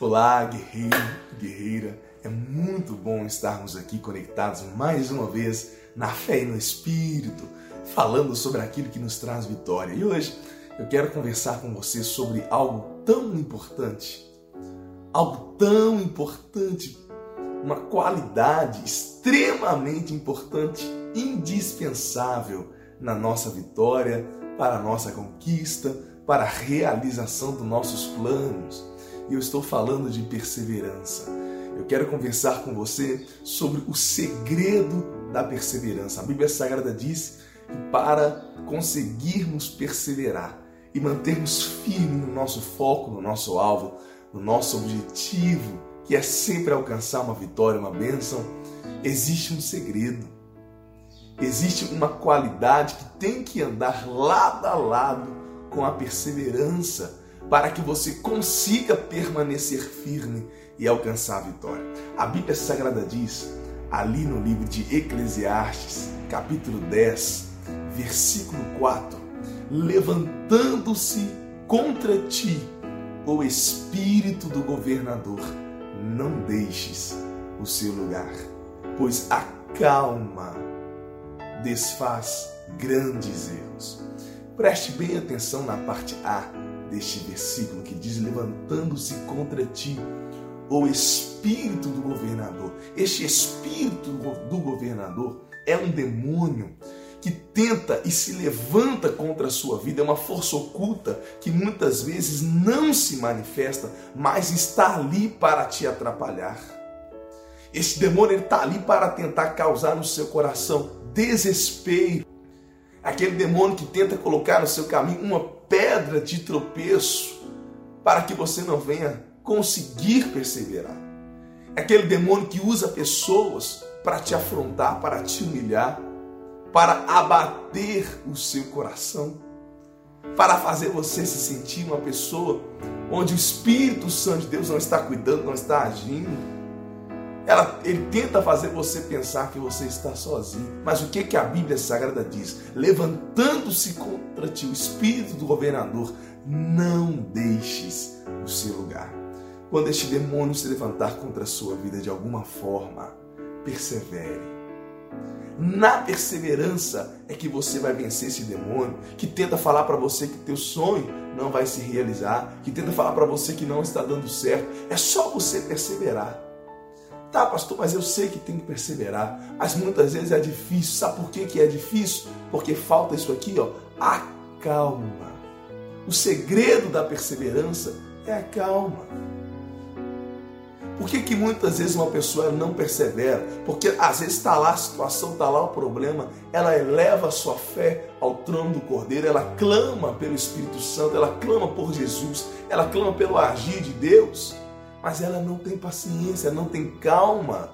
Olá, guerreiro, guerreira. É muito bom estarmos aqui conectados mais uma vez na fé e no Espírito, falando sobre aquilo que nos traz vitória. E hoje eu quero conversar com você sobre algo tão importante, algo tão importante, uma qualidade extremamente importante, indispensável na nossa vitória, para a nossa conquista, para a realização dos nossos planos e eu estou falando de perseverança. Eu quero conversar com você sobre o segredo da perseverança. A Bíblia Sagrada diz que para conseguirmos perseverar e mantermos firme no nosso foco, no nosso alvo, no nosso objetivo, que é sempre alcançar uma vitória, uma bênção, existe um segredo. Existe uma qualidade que tem que andar lado a lado com a perseverança para que você consiga permanecer firme e alcançar a vitória. A Bíblia Sagrada diz, ali no livro de Eclesiastes, capítulo 10, versículo 4: Levantando-se contra ti o espírito do governador, não deixes o seu lugar, pois a calma desfaz grandes erros. Preste bem atenção na parte A deste versículo que diz: Levantando-se contra ti o espírito do governador. Este espírito do governador é um demônio que tenta e se levanta contra a sua vida, é uma força oculta que muitas vezes não se manifesta, mas está ali para te atrapalhar. Esse demônio está ali para tentar causar no seu coração desespero. Aquele demônio que tenta colocar no seu caminho uma pedra de tropeço para que você não venha conseguir perseverar. É aquele demônio que usa pessoas para te afrontar, para te humilhar, para abater o seu coração, para fazer você se sentir uma pessoa onde o Espírito Santo de Deus não está cuidando, não está agindo ela, ele tenta fazer você pensar que você está sozinho. Mas o que, que a Bíblia Sagrada diz? Levantando-se contra ti o espírito do governador, não deixes o seu lugar. Quando este demônio se levantar contra a sua vida de alguma forma, persevere. Na perseverança é que você vai vencer esse demônio que tenta falar para você que teu sonho não vai se realizar, que tenta falar para você que não está dando certo. É só você perseverar. Tá, pastor, mas eu sei que tem que perseverar. Mas muitas vezes é difícil. Sabe por que, que é difícil? Porque falta isso aqui, ó, a calma. O segredo da perseverança é a calma. Por que, que muitas vezes uma pessoa não persevera? Porque às vezes está lá a situação, está lá o problema, ela eleva a sua fé ao trono do Cordeiro, ela clama pelo Espírito Santo, ela clama por Jesus, ela clama pelo agir de Deus mas ela não tem paciência, não tem calma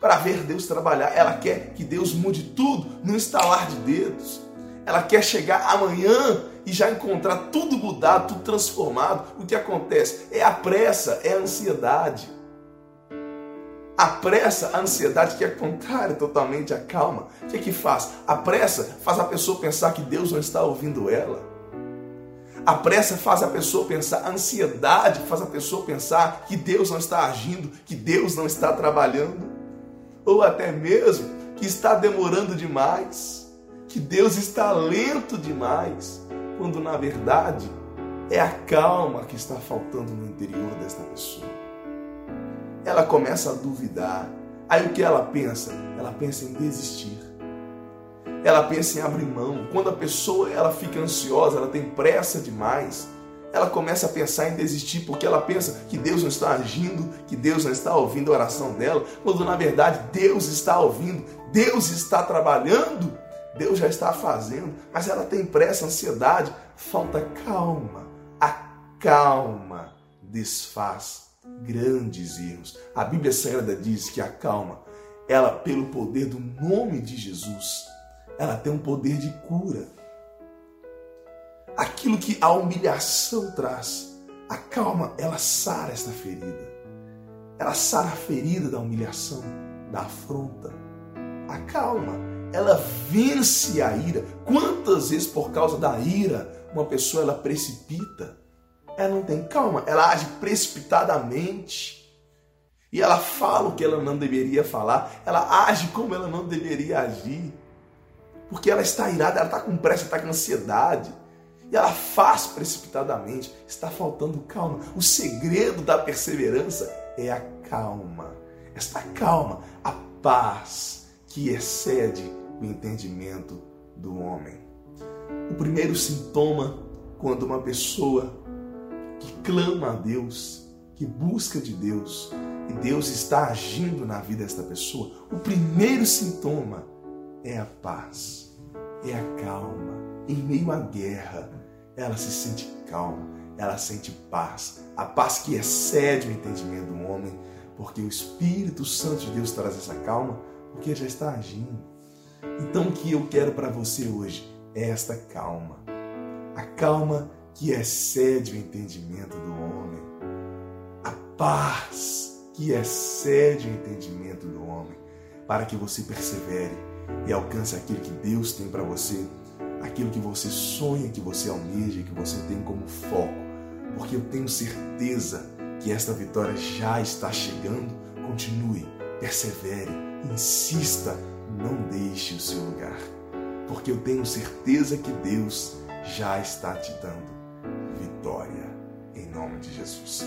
para ver Deus trabalhar. Ela quer que Deus mude tudo no estalar de dedos. Ela quer chegar amanhã e já encontrar tudo mudado, tudo transformado. O que acontece? É a pressa, é a ansiedade. A pressa, a ansiedade, que é contrária totalmente à calma. O que, é que faz? A pressa faz a pessoa pensar que Deus não está ouvindo ela. A pressa faz a pessoa pensar, a ansiedade faz a pessoa pensar que Deus não está agindo, que Deus não está trabalhando, ou até mesmo que está demorando demais, que Deus está lento demais, quando na verdade é a calma que está faltando no interior desta pessoa. Ela começa a duvidar. Aí o que ela pensa? Ela pensa em desistir ela pensa em abrir mão. Quando a pessoa ela fica ansiosa, ela tem pressa demais, ela começa a pensar em desistir porque ela pensa que Deus não está agindo, que Deus não está ouvindo a oração dela, quando na verdade Deus está ouvindo, Deus está trabalhando, Deus já está fazendo, mas ela tem pressa, ansiedade, falta calma. A calma desfaz grandes erros. A Bíblia Sagrada diz que a calma, ela pelo poder do nome de Jesus, ela tem um poder de cura. Aquilo que a humilhação traz, a calma, ela sara esta ferida. Ela sara a ferida da humilhação, da afronta. A calma, ela vence a ira. Quantas vezes por causa da ira uma pessoa ela precipita? ela não tem calma, ela age precipitadamente. E ela fala o que ela não deveria falar, ela age como ela não deveria agir. Porque ela está irada, ela está com pressa, está com ansiedade. E ela faz precipitadamente. Está faltando calma. O segredo da perseverança é a calma. Esta calma, a paz que excede o entendimento do homem. O primeiro sintoma quando uma pessoa que clama a Deus, que busca de Deus, e Deus está agindo na vida desta pessoa, o primeiro sintoma é a paz, é a calma. Em meio à guerra, ela se sente calma, ela sente paz, a paz que excede o entendimento do homem, porque o Espírito Santo de Deus traz essa calma, porque já está agindo. Então o que eu quero para você hoje é esta calma. A calma que excede o entendimento do homem. A paz que excede o entendimento do homem, para que você persevere e alcance aquilo que Deus tem para você, aquilo que você sonha, que você almeja, que você tem como foco. Porque eu tenho certeza que esta vitória já está chegando. Continue, persevere, insista, não deixe o seu lugar. Porque eu tenho certeza que Deus já está te dando vitória. Em nome de Jesus.